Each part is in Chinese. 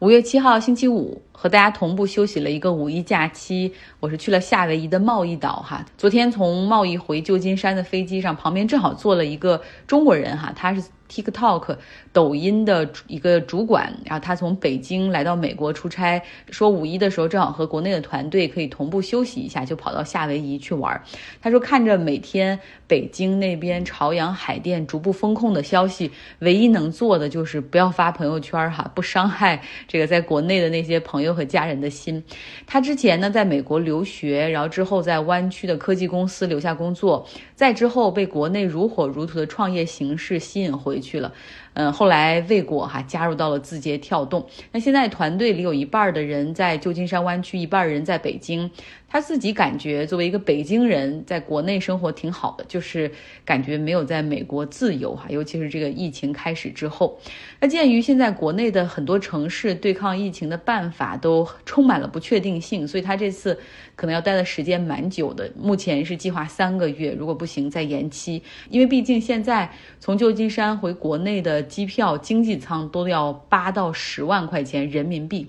五月七号星期五，和大家同步休息了一个五一假期。我是去了夏威夷的贸易岛哈。昨天从贸易回旧金山的飞机上，旁边正好坐了一个中国人哈，他是 TikTok 抖音的一个主管，然后他从北京来到美国出差，说五一的时候正好和国内的团队可以同步休息一下，就跑到夏威夷去玩。他说看着每天北京那边朝阳海淀逐步封控的消息，唯一能做的就是不要发朋友圈哈，不伤害。这个在国内的那些朋友和家人的心，他之前呢在美国留学，然后之后在湾区的科技公司留下工作，再之后被国内如火如荼的创业形势吸引回去了。嗯，后来未果哈加入到了字节跳动。那现在团队里有一半的人在旧金山湾区，一半人在北京。他自己感觉作为一个北京人，在国内生活挺好的，就是感觉没有在美国自由哈，尤其是这个疫情开始之后。那鉴于现在国内的很多城市对抗疫情的办法都充满了不确定性，所以他这次可能要待的时间蛮久的。目前是计划三个月，如果不行再延期。因为毕竟现在从旧金山回国内的机票经济舱都要八到十万块钱人民币。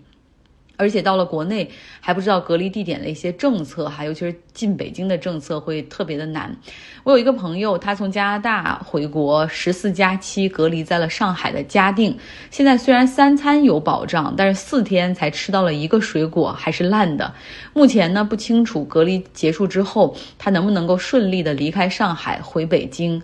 而且到了国内还不知道隔离地点的一些政策，还尤其是进北京的政策会特别的难。我有一个朋友，他从加拿大回国，十四加七隔离在了上海的嘉定。现在虽然三餐有保障，但是四天才吃到了一个水果，还是烂的。目前呢不清楚隔离结束之后他能不能够顺利的离开上海回北京。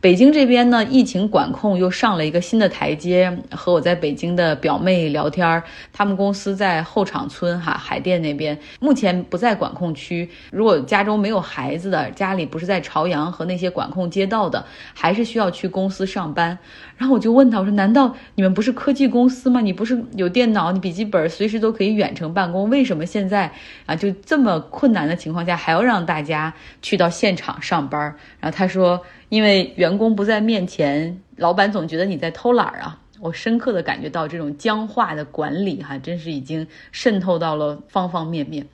北京这边呢，疫情管控又上了一个新的台阶。和我在北京的表妹聊天，他们公司在后场村哈海淀那边，目前不在管控区。如果家中没有孩子的，家里不是在朝阳和那些管控街道的，还是需要去公司上班。然后我就问他，我说：“难道你们不是科技公司吗？你不是有电脑、你笔记本，随时都可以远程办公？为什么现在啊，就这么困难的情况下，还要让大家去到现场上班？”然后他说：“因为员工不在面前，老板总觉得你在偷懒啊。”我深刻的感觉到这种僵化的管理，哈，真是已经渗透到了方方面面。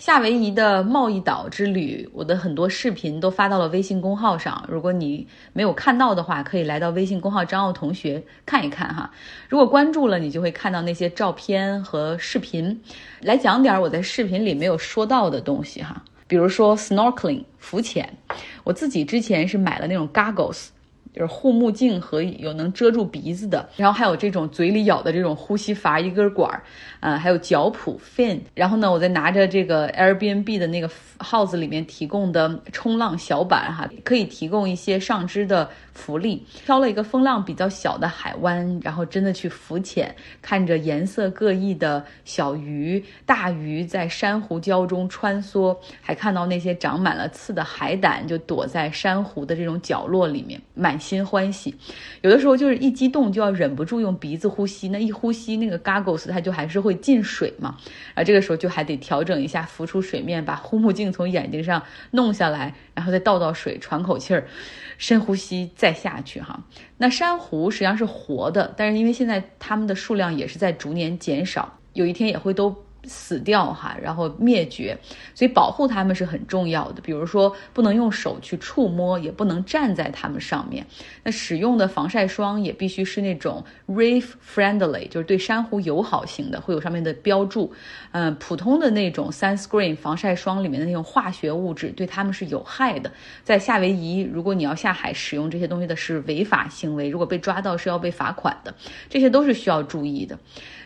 夏威夷的贸易岛之旅，我的很多视频都发到了微信公号上。如果你没有看到的话，可以来到微信公号张奥同学看一看哈。如果关注了，你就会看到那些照片和视频。来讲点我在视频里没有说到的东西哈，比如说 snorkeling 浮潜，我自己之前是买了那种 goggles。就是护目镜和有能遮住鼻子的，然后还有这种嘴里咬的这种呼吸阀一根管儿，啊，还有脚蹼 fin。然后呢，我再拿着这个 Airbnb 的那个 house 里面提供的冲浪小板哈，可以提供一些上肢的浮力。挑了一个风浪比较小的海湾，然后真的去浮潜，看着颜色各异的小鱼、大鱼在珊瑚礁中穿梭，还看到那些长满了刺的海胆就躲在珊瑚的这种角落里面，满。心欢喜，有的时候就是一激动就要忍不住用鼻子呼吸，那一呼吸那个 goggles 它就还是会进水嘛，啊，这个时候就还得调整一下，浮出水面，把护目镜从眼睛上弄下来，然后再倒倒水，喘口气儿，深呼吸再下去哈。那珊瑚实际上是活的，但是因为现在它们的数量也是在逐年减少，有一天也会都。死掉哈，然后灭绝，所以保护它们是很重要的。比如说，不能用手去触摸，也不能站在它们上面。那使用的防晒霜也必须是那种 reef friendly，就是对珊瑚友好型的，会有上面的标注。嗯，普通的那种 sunscreen 防晒霜里面的那种化学物质对它们是有害的。在夏威夷，如果你要下海使用这些东西的是违法行为，如果被抓到是要被罚款的。这些都是需要注意的。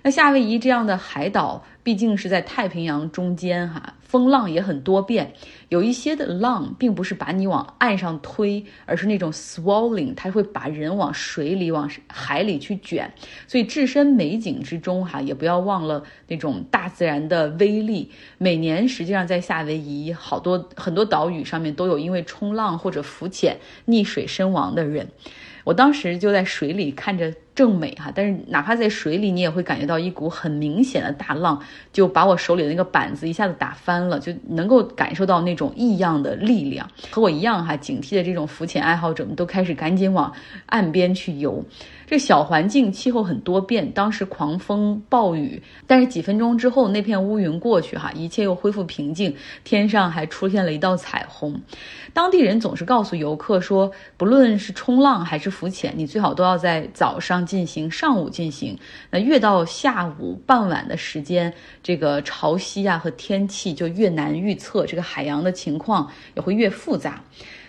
那夏威夷这样的海岛，毕竟是在太平洋中间，哈，风浪也很多变。有一些的浪并不是把你往岸上推，而是那种 swelling，它会把人往水里、往海里去卷。所以置身美景之中，哈，也不要忘了那种大自然的威力。每年实际上在夏威夷好多很多岛屿上面都有因为冲浪或者浮潜溺水身亡的人。我当时就在水里看着。正美哈，但是哪怕在水里，你也会感觉到一股很明显的大浪，就把我手里的那个板子一下子打翻，了就能够感受到那种异样的力量。和我一样哈，警惕的这种浮潜爱好者们都开始赶紧往岸边去游。这小环境气候很多变，当时狂风暴雨，但是几分钟之后那片乌云过去哈，一切又恢复平静，天上还出现了一道彩虹。当地人总是告诉游客说，不论是冲浪还是浮潜，你最好都要在早上进行，上午进行。那越到下午傍晚的时间，这个潮汐啊和天气就就越难预测，这个海洋的情况也会越复杂。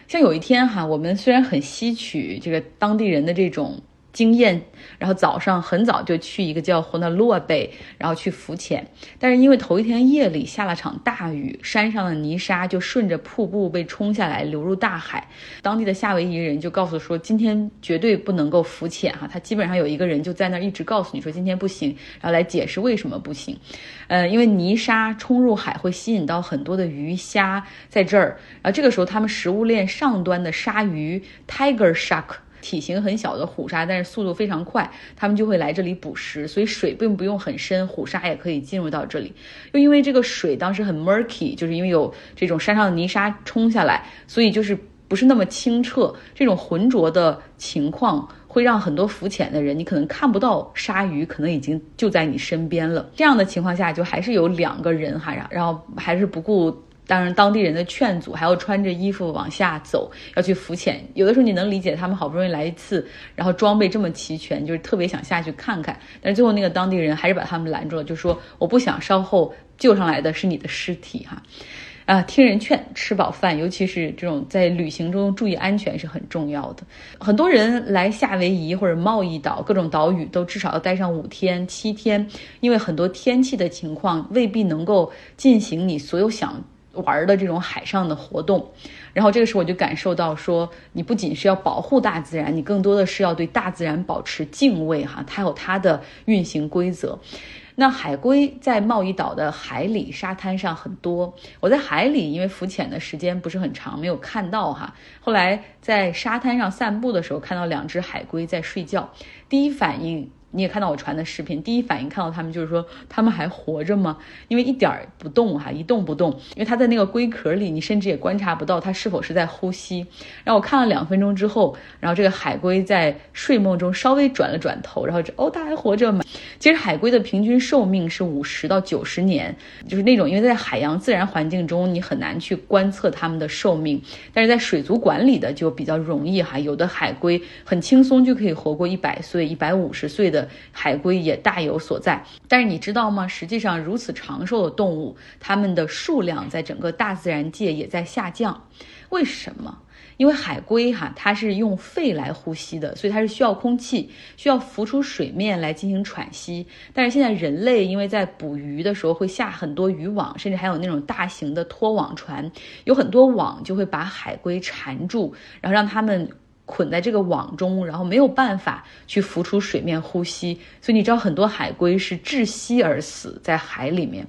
像有一天哈，我们虽然很吸取这个当地人的这种。经验，然后早上很早就去一个叫胡纳洛贝，然后去浮潜。但是因为头一天夜里下了场大雨，山上的泥沙就顺着瀑布被冲下来，流入大海。当地的夏威夷人就告诉说，今天绝对不能够浮潜哈。他基本上有一个人就在那儿一直告诉你说今天不行，然后来解释为什么不行。呃，因为泥沙冲入海会吸引到很多的鱼虾在这儿，然后这个时候他们食物链上端的鲨鱼 tiger shark。体型很小的虎鲨，但是速度非常快，他们就会来这里捕食，所以水并不用很深，虎鲨也可以进入到这里。又因为这个水当时很 murky，就是因为有这种山上的泥沙冲下来，所以就是不是那么清澈。这种浑浊的情况会让很多浮潜的人，你可能看不到鲨鱼，可能已经就在你身边了。这样的情况下，就还是有两个人哈，然后还是不顾。当然，当地人的劝阻，还要穿着衣服往下走，要去浮潜。有的时候你能理解他们好不容易来一次，然后装备这么齐全，就是特别想下去看看。但是最后那个当地人还是把他们拦住了，就说我不想稍后救上来的是你的尸体哈。啊，听人劝，吃饱饭，尤其是这种在旅行中注意安全是很重要的。很多人来夏威夷或者贸易岛各种岛屿都至少要待上五天七天，因为很多天气的情况未必能够进行你所有想。玩的这种海上的活动，然后这个时候我就感受到说，你不仅是要保护大自然，你更多的是要对大自然保持敬畏哈，它有它的运行规则。那海龟在贸易岛的海里沙滩上很多，我在海里因为浮潜的时间不是很长，没有看到哈。后来在沙滩上散步的时候，看到两只海龟在睡觉，第一反应。你也看到我传的视频，第一反应看到他们就是说他们还活着吗？因为一点儿不动哈，一动不动，因为它在那个龟壳里，你甚至也观察不到它是否是在呼吸。然后我看了两分钟之后，然后这个海龟在睡梦中稍微转了转头，然后哦，它还活着吗？其实海龟的平均寿命是五十到九十年，就是那种因为在海洋自然环境中你很难去观测它们的寿命，但是在水族馆里的就比较容易哈，有的海龟很轻松就可以活过一百岁、一百五十岁的。海龟也大有所在，但是你知道吗？实际上，如此长寿的动物，它们的数量在整个大自然界也在下降。为什么？因为海龟哈，它是用肺来呼吸的，所以它是需要空气，需要浮出水面来进行喘息。但是现在人类因为在捕鱼的时候会下很多渔网，甚至还有那种大型的拖网船，有很多网就会把海龟缠住，然后让它们。捆在这个网中，然后没有办法去浮出水面呼吸，所以你知道很多海龟是窒息而死在海里面，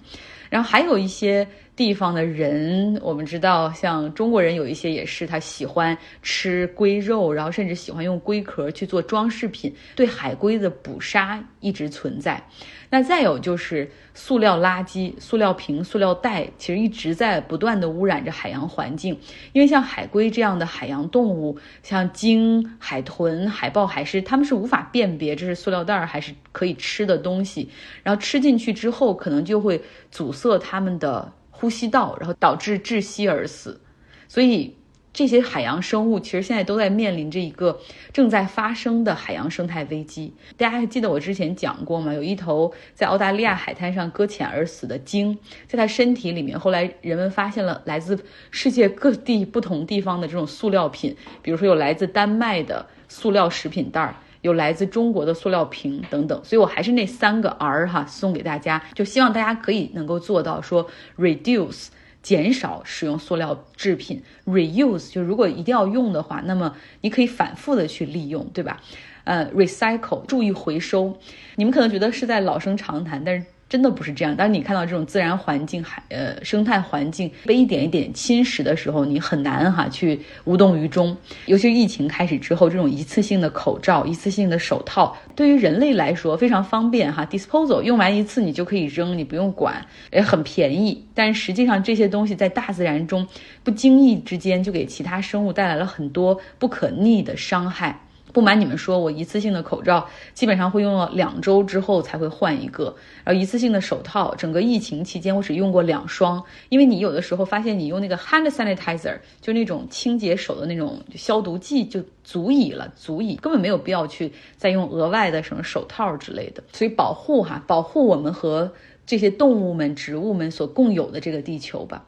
然后还有一些。地方的人，我们知道，像中国人有一些也是，他喜欢吃龟肉，然后甚至喜欢用龟壳去做装饰品，对海龟的捕杀一直存在。那再有就是塑料垃圾、塑料瓶、塑料袋，其实一直在不断的污染着海洋环境。因为像海龟这样的海洋动物，像鲸、海豚、海豹、海狮，它们是无法辨别这是塑料袋还是可以吃的东西，然后吃进去之后，可能就会阻塞它们的。呼吸道，然后导致窒息而死，所以这些海洋生物其实现在都在面临着一个正在发生的海洋生态危机。大家还记得我之前讲过吗？有一头在澳大利亚海滩上搁浅而死的鲸，在它身体里面，后来人们发现了来自世界各地不同地方的这种塑料品，比如说有来自丹麦的塑料食品袋儿。有来自中国的塑料瓶等等，所以我还是那三个 R 哈，送给大家，就希望大家可以能够做到说 reduce 减少使用塑料制品，reuse 就如果一定要用的话，那么你可以反复的去利用，对吧？呃，recycle 注意回收，你们可能觉得是在老生常谈，但是。真的不是这样。当你看到这种自然环境、海呃生态环境被一点一点侵蚀的时候，你很难哈去无动于衷。尤其疫情开始之后，这种一次性的口罩、一次性的手套，对于人类来说非常方便哈。Disposal 用完一次你就可以扔，你不用管，也很便宜。但实际上这些东西在大自然中不经意之间就给其他生物带来了很多不可逆的伤害。不瞒你们说，我一次性的口罩基本上会用了两周之后才会换一个，然后一次性的手套，整个疫情期间我只用过两双，因为你有的时候发现你用那个 hand sanitizer，就那种清洁手的那种消毒剂就足以了，足以根本没有必要去再用额外的什么手套之类的，所以保护哈，保护我们和这些动物们、植物们所共有的这个地球吧。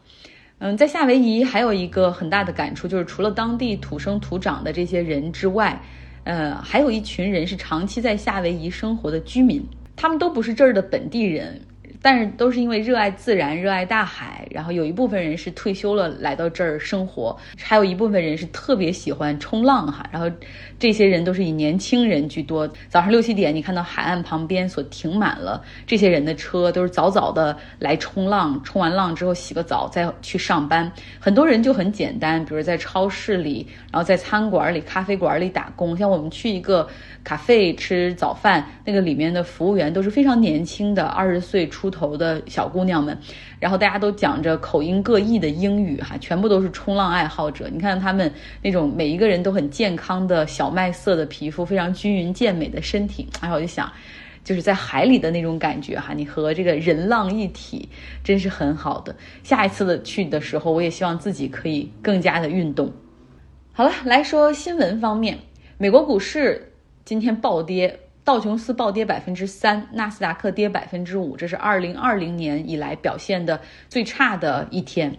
嗯，在夏威夷还有一个很大的感触，就是除了当地土生土长的这些人之外，呃，还有一群人是长期在夏威夷生活的居民，他们都不是这儿的本地人。但是都是因为热爱自然、热爱大海，然后有一部分人是退休了来到这儿生活，还有一部分人是特别喜欢冲浪哈。然后这些人都是以年轻人居多。早上六七点，你看到海岸旁边所停满了这些人的车，都是早早的来冲浪，冲完浪之后洗个澡再去上班。很多人就很简单，比如在超市里，然后在餐馆里、咖啡馆里打工。像我们去一个咖啡吃早饭，那个里面的服务员都是非常年轻的，二十岁出。秃头的小姑娘们，然后大家都讲着口音各异的英语哈，全部都是冲浪爱好者。你看他们那种每一个人都很健康的小麦色的皮肤，非常均匀健美的身体。哎，我就想，就是在海里的那种感觉哈，你和这个人浪一体，真是很好的。下一次的去的时候，我也希望自己可以更加的运动。好了，来说新闻方面，美国股市今天暴跌。道琼斯暴跌百分之三，纳斯达克跌百分之五，这是二零二零年以来表现的最差的一天。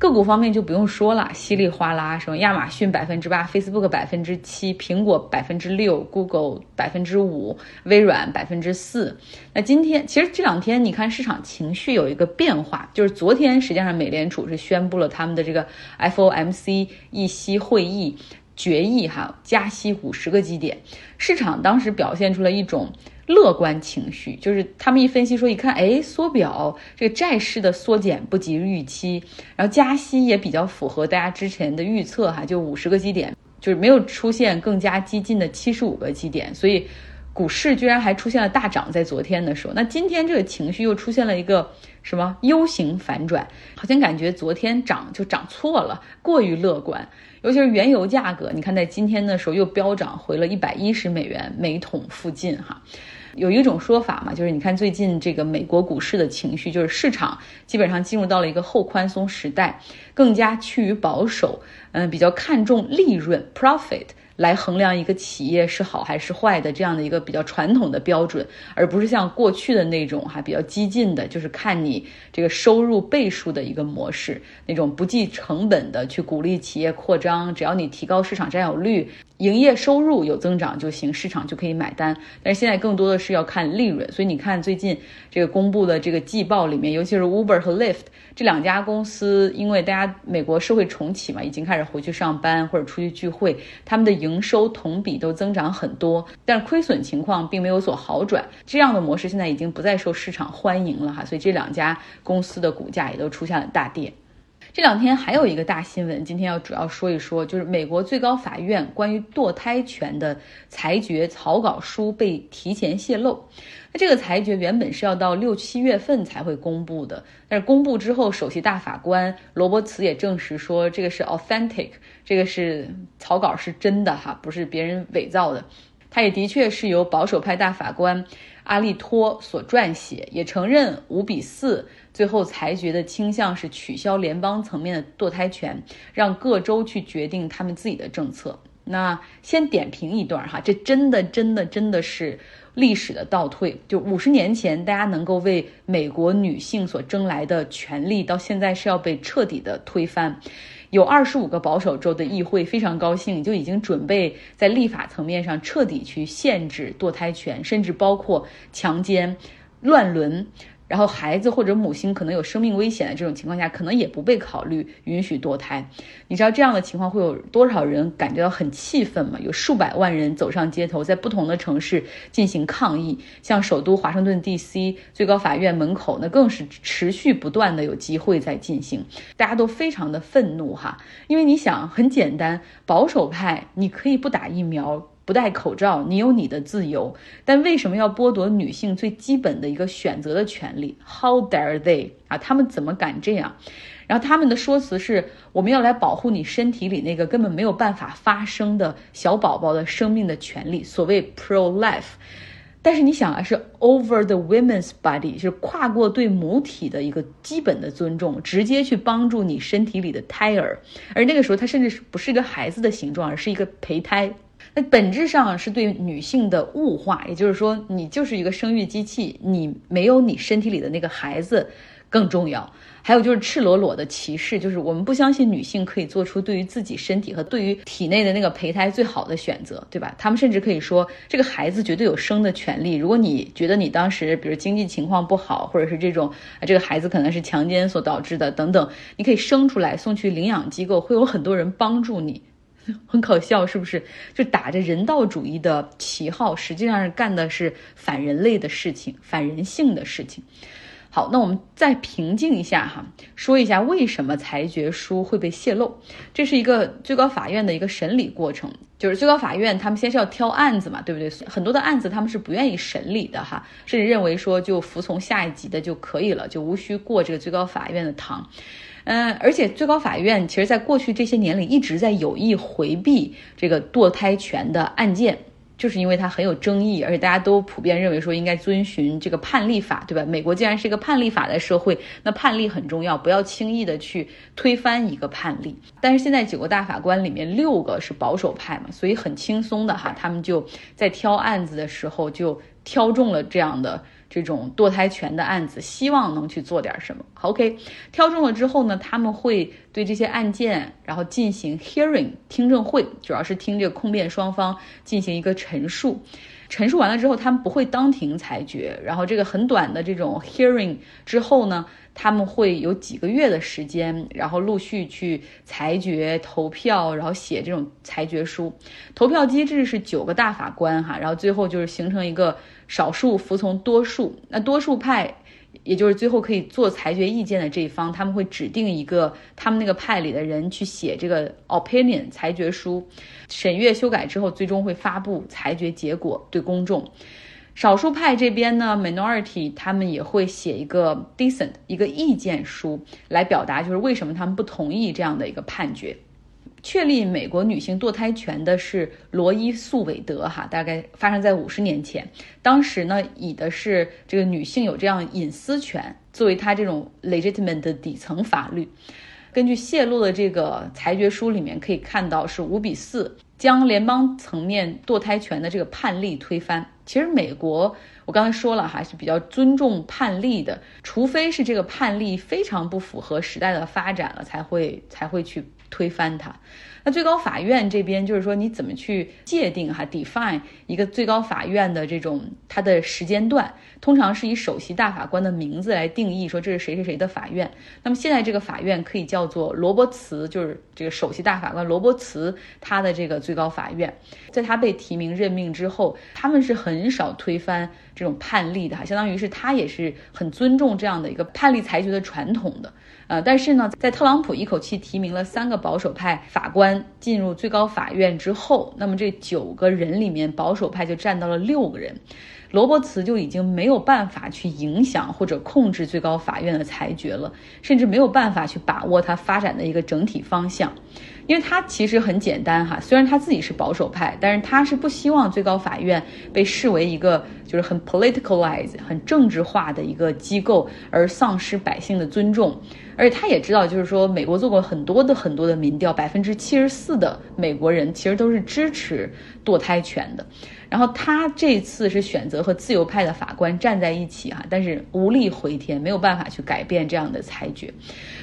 个股方面就不用说了，稀里哗啦，什么亚马逊百分之八，Facebook 百分之七，苹果百分之六，Google 百分之五，微软百分之四。那今天其实这两天你看市场情绪有一个变化，就是昨天实际上美联储是宣布了他们的这个 FOMC 议息会议。决议哈加息五十个基点，市场当时表现出了一种乐观情绪，就是他们一分析说，一看哎缩表，这个债市的缩减不及预期，然后加息也比较符合大家之前的预测哈，就五十个基点，就是没有出现更加激进的七十五个基点，所以股市居然还出现了大涨，在昨天的时候，那今天这个情绪又出现了一个什么 U 型反转，好像感觉昨天涨就涨错了，过于乐观。尤其是原油价格，你看在今天的时候又飙涨回了一百一十美元每桶附近哈。有一种说法嘛，就是你看最近这个美国股市的情绪，就是市场基本上进入到了一个后宽松时代，更加趋于保守，嗯，比较看重利润 profit。来衡量一个企业是好还是坏的这样的一个比较传统的标准，而不是像过去的那种哈比较激进的，就是看你这个收入倍数的一个模式，那种不计成本的去鼓励企业扩张，只要你提高市场占有率。营业收入有增长就行，市场就可以买单。但是现在更多的是要看利润，所以你看最近这个公布的这个季报里面，尤其是 Uber 和 Lyft 这两家公司，因为大家美国社会重启嘛，已经开始回去上班或者出去聚会，他们的营收同比都增长很多，但是亏损情况并没有所好转。这样的模式现在已经不再受市场欢迎了哈，所以这两家公司的股价也都出现了大跌。这两天还有一个大新闻，今天要主要说一说，就是美国最高法院关于堕胎权的裁决草稿书被提前泄露。那这个裁决原本是要到六七月份才会公布的，但是公布之后，首席大法官罗伯茨也证实说，这个是 authentic，这个是草稿是真的哈，不是别人伪造的。他也的确是由保守派大法官阿利托所撰写，也承认五比四。最后裁决的倾向是取消联邦层面的堕胎权，让各州去决定他们自己的政策。那先点评一段哈，这真的真的真的是历史的倒退。就五十年前，大家能够为美国女性所争来的权利，到现在是要被彻底的推翻。有二十五个保守州的议会非常高兴，就已经准备在立法层面上彻底去限制堕胎权，甚至包括强奸、乱伦。然后孩子或者母亲可能有生命危险的这种情况下，可能也不被考虑允许堕胎。你知道这样的情况会有多少人感觉到很气愤吗？有数百万人走上街头，在不同的城市进行抗议。像首都华盛顿 D.C. 最高法院门口，那更是持续不断的有集会在进行，大家都非常的愤怒哈。因为你想，很简单，保守派你可以不打疫苗。不戴口罩，你有你的自由，但为什么要剥夺女性最基本的一个选择的权利？How dare they 啊？他们怎么敢这样？然后他们的说辞是：我们要来保护你身体里那个根本没有办法发生的小宝宝的生命的权利，所谓 pro life。但是你想啊，是 over the women's body，就是跨过对母体的一个基本的尊重，直接去帮助你身体里的胎儿。而那个时候，它甚至是不是一个孩子的形状，而是一个胚胎。那本质上是对女性的物化，也就是说，你就是一个生育机器，你没有你身体里的那个孩子更重要。还有就是赤裸裸的歧视，就是我们不相信女性可以做出对于自己身体和对于体内的那个胚胎最好的选择，对吧？他们甚至可以说，这个孩子绝对有生的权利。如果你觉得你当时比如经济情况不好，或者是这种啊，这个孩子可能是强奸所导致的等等，你可以生出来送去领养机构，会有很多人帮助你。很可笑，是不是？就打着人道主义的旗号，实际上是干的是反人类的事情、反人性的事情。好，那我们再平静一下哈，说一下为什么裁决书会被泄露。这是一个最高法院的一个审理过程，就是最高法院他们先是要挑案子嘛，对不对？很多的案子他们是不愿意审理的哈，甚至认为说就服从下一级的就可以了，就无需过这个最高法院的堂。嗯，而且最高法院其实在过去这些年里一直在有意回避这个堕胎权的案件。就是因为它很有争议，而且大家都普遍认为说应该遵循这个判例法，对吧？美国既然是一个判例法的社会，那判例很重要，不要轻易的去推翻一个判例。但是现在九个大法官里面六个是保守派嘛，所以很轻松的哈，他们就在挑案子的时候就挑中了这样的。这种堕胎权的案子，希望能去做点什么。OK，挑中了之后呢，他们会对这些案件，然后进行 hearing 听证会，主要是听这个控辩双方进行一个陈述。陈述完了之后，他们不会当庭裁决。然后这个很短的这种 hearing 之后呢，他们会有几个月的时间，然后陆续去裁决、投票，然后写这种裁决书。投票机制是九个大法官哈，然后最后就是形成一个少数服从多数。那多数派。也就是最后可以做裁决意见的这一方，他们会指定一个他们那个派里的人去写这个 opinion 裁决书，审阅修改之后，最终会发布裁决结果对公众。少数派这边呢，minority 他们也会写一个 dissent 一个意见书来表达，就是为什么他们不同意这样的一个判决。确立美国女性堕胎权的是罗伊诉韦德，哈，大概发生在五十年前。当时呢，以的是这个女性有这样隐私权作为她这种 legitimate 的底层法律。根据泄露的这个裁决书里面可以看到，是五比四将联邦层面堕胎权的这个判例推翻。其实美国，我刚才说了哈，是比较尊重判例的，除非是这个判例非常不符合时代的发展了，才会才会去。推翻它，那最高法院这边就是说，你怎么去界定哈，define 一个最高法院的这种它的时间段，通常是以首席大法官的名字来定义，说这是谁谁谁的法院。那么现在这个法院可以叫做罗伯茨，就是这个首席大法官罗伯茨他的这个最高法院，在他被提名任命之后，他们是很很少推翻这种判例的哈，相当于是他也是很尊重这样的一个判例裁决的传统的。呃，但是呢，在特朗普一口气提名了三个保守派法官进入最高法院之后，那么这九个人里面，保守派就占到了六个人，罗伯茨就已经没有办法去影响或者控制最高法院的裁决了，甚至没有办法去把握它发展的一个整体方向。因为他其实很简单哈，虽然他自己是保守派，但是他是不希望最高法院被视为一个就是很 politicalized、很政治化的一个机构，而丧失百姓的尊重。而且他也知道，就是说美国做过很多的很多的民调，百分之七十四的美国人其实都是支持堕胎权的。然后他这次是选择和自由派的法官站在一起哈，但是无力回天，没有办法去改变这样的裁决。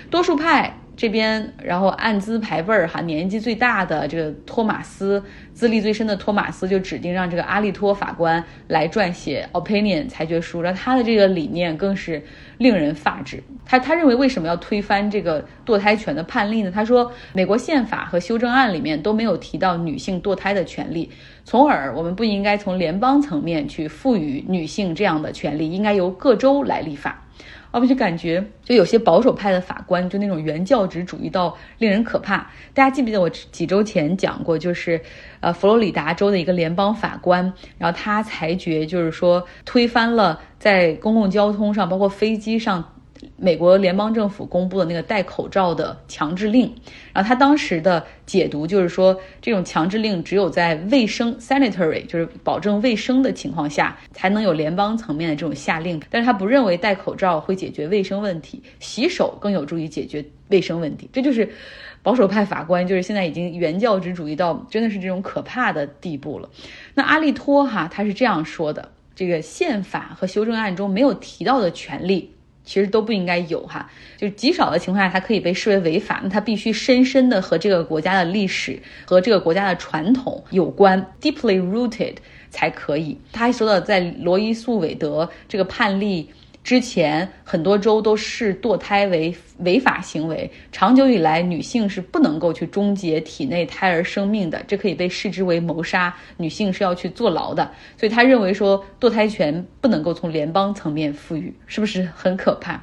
多数派。这边，然后按资排辈儿哈，年纪最大的这个托马斯，资历最深的托马斯就指定让这个阿利托法官来撰写 opinion 裁决书，然后他的这个理念更是令人发指。他他认为为什么要推翻这个堕胎权的判例呢？他说，美国宪法和修正案里面都没有提到女性堕胎的权利，从而我们不应该从联邦层面去赋予女性这样的权利，应该由各州来立法。我就感觉，就有些保守派的法官，就那种原教旨主义到令人可怕。大家记不记得我几周前讲过，就是呃佛罗里达州的一个联邦法官，然后他裁决就是说推翻了在公共交通上，包括飞机上。美国联邦政府公布的那个戴口罩的强制令，然后他当时的解读就是说，这种强制令只有在卫生 （sanitary） 就是保证卫生的情况下，才能有联邦层面的这种下令。但是他不认为戴口罩会解决卫生问题，洗手更有助于解决卫生问题。这就是保守派法官，就是现在已经原教旨主义到真的是这种可怕的地步了。那阿利托哈他是这样说的：这个宪法和修正案中没有提到的权利。其实都不应该有哈，就是极少的情况下，它可以被视为违法，那它必须深深的和这个国家的历史和这个国家的传统有关，deeply rooted 才可以。他还说到，在罗伊诉韦德这个判例。之前很多州都视堕胎为违法行为，长久以来，女性是不能够去终结体内胎儿生命的，这可以被视之为谋杀，女性是要去坐牢的。所以他认为说堕胎权不能够从联邦层面赋予，是不是很可怕？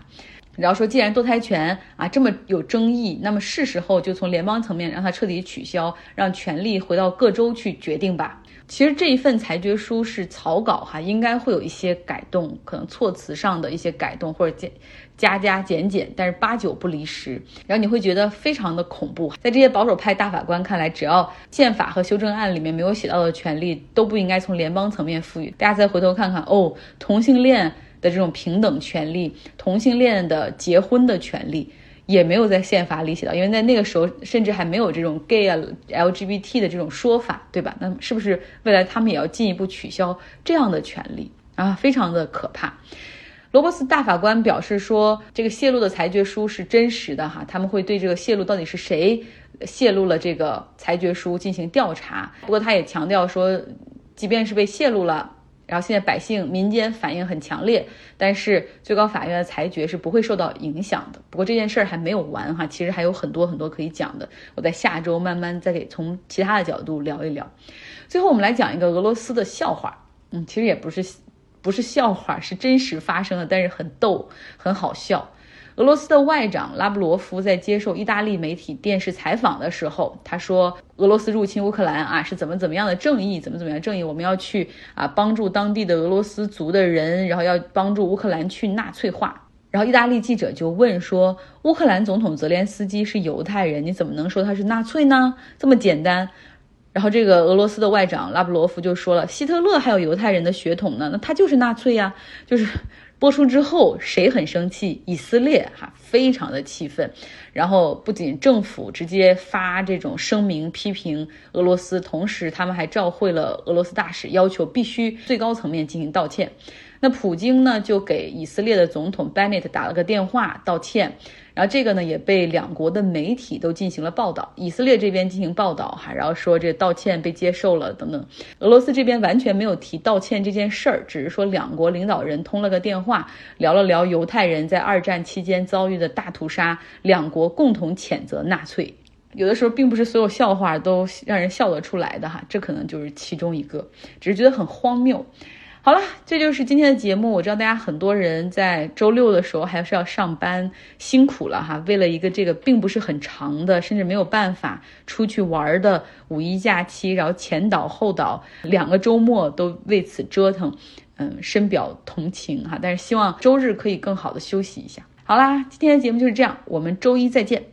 然后说，既然堕胎权啊这么有争议，那么是时候就从联邦层面让它彻底取消，让权力回到各州去决定吧。其实这一份裁决书是草稿哈，应该会有一些改动，可能措辞上的一些改动或者减加加减减，但是八九不离十。然后你会觉得非常的恐怖，在这些保守派大法官看来，只要宪法和修正案里面没有写到的权利，都不应该从联邦层面赋予。大家再回头看看哦，同性恋的这种平等权利，同性恋的结婚的权利。也没有在宪法里写到，因为在那个时候甚至还没有这种 gay 啊 LGBT 的这种说法，对吧？那是不是未来他们也要进一步取消这样的权利啊？非常的可怕。罗伯斯大法官表示说，这个泄露的裁决书是真实的哈，他们会对这个泄露到底是谁泄露了这个裁决书进行调查。不过他也强调说，即便是被泄露了。然后现在百姓民间反应很强烈，但是最高法院的裁决是不会受到影响的。不过这件事儿还没有完哈，其实还有很多很多可以讲的。我在下周慢慢再给从其他的角度聊一聊。最后我们来讲一个俄罗斯的笑话，嗯，其实也不是不是笑话，是真实发生的，但是很逗，很好笑。俄罗斯的外长拉布罗夫在接受意大利媒体电视采访的时候，他说：“俄罗斯入侵乌克兰啊，是怎么怎么样的正义，怎么怎么样正义？我们要去啊帮助当地的俄罗斯族的人，然后要帮助乌克兰去纳粹化。”然后意大利记者就问说：“乌克兰总统泽连斯基是犹太人，你怎么能说他是纳粹呢？这么简单？”然后这个俄罗斯的外长拉布罗夫就说了：“希特勒还有犹太人的血统呢，那他就是纳粹呀，就是。”播出之后，谁很生气？以色列哈，非常的气愤。然后不仅政府直接发这种声明批评俄罗斯，同时他们还召会了俄罗斯大使，要求必须最高层面进行道歉。那普京呢，就给以色列的总统 Bennett 打了个电话道歉。然后这个呢也被两国的媒体都进行了报道，以色列这边进行报道哈，然后说这道歉被接受了等等。俄罗斯这边完全没有提道歉这件事儿，只是说两国领导人通了个电话，聊了聊犹太人在二战期间遭遇的大屠杀，两国共同谴责纳粹。有的时候并不是所有笑话都让人笑得出来的哈，这可能就是其中一个，只是觉得很荒谬。好了，这就是今天的节目。我知道大家很多人在周六的时候还是要上班，辛苦了哈。为了一个这个并不是很长的，甚至没有办法出去玩的五一假期，然后前倒后倒两个周末都为此折腾，嗯，深表同情哈。但是希望周日可以更好的休息一下。好啦，今天的节目就是这样，我们周一再见。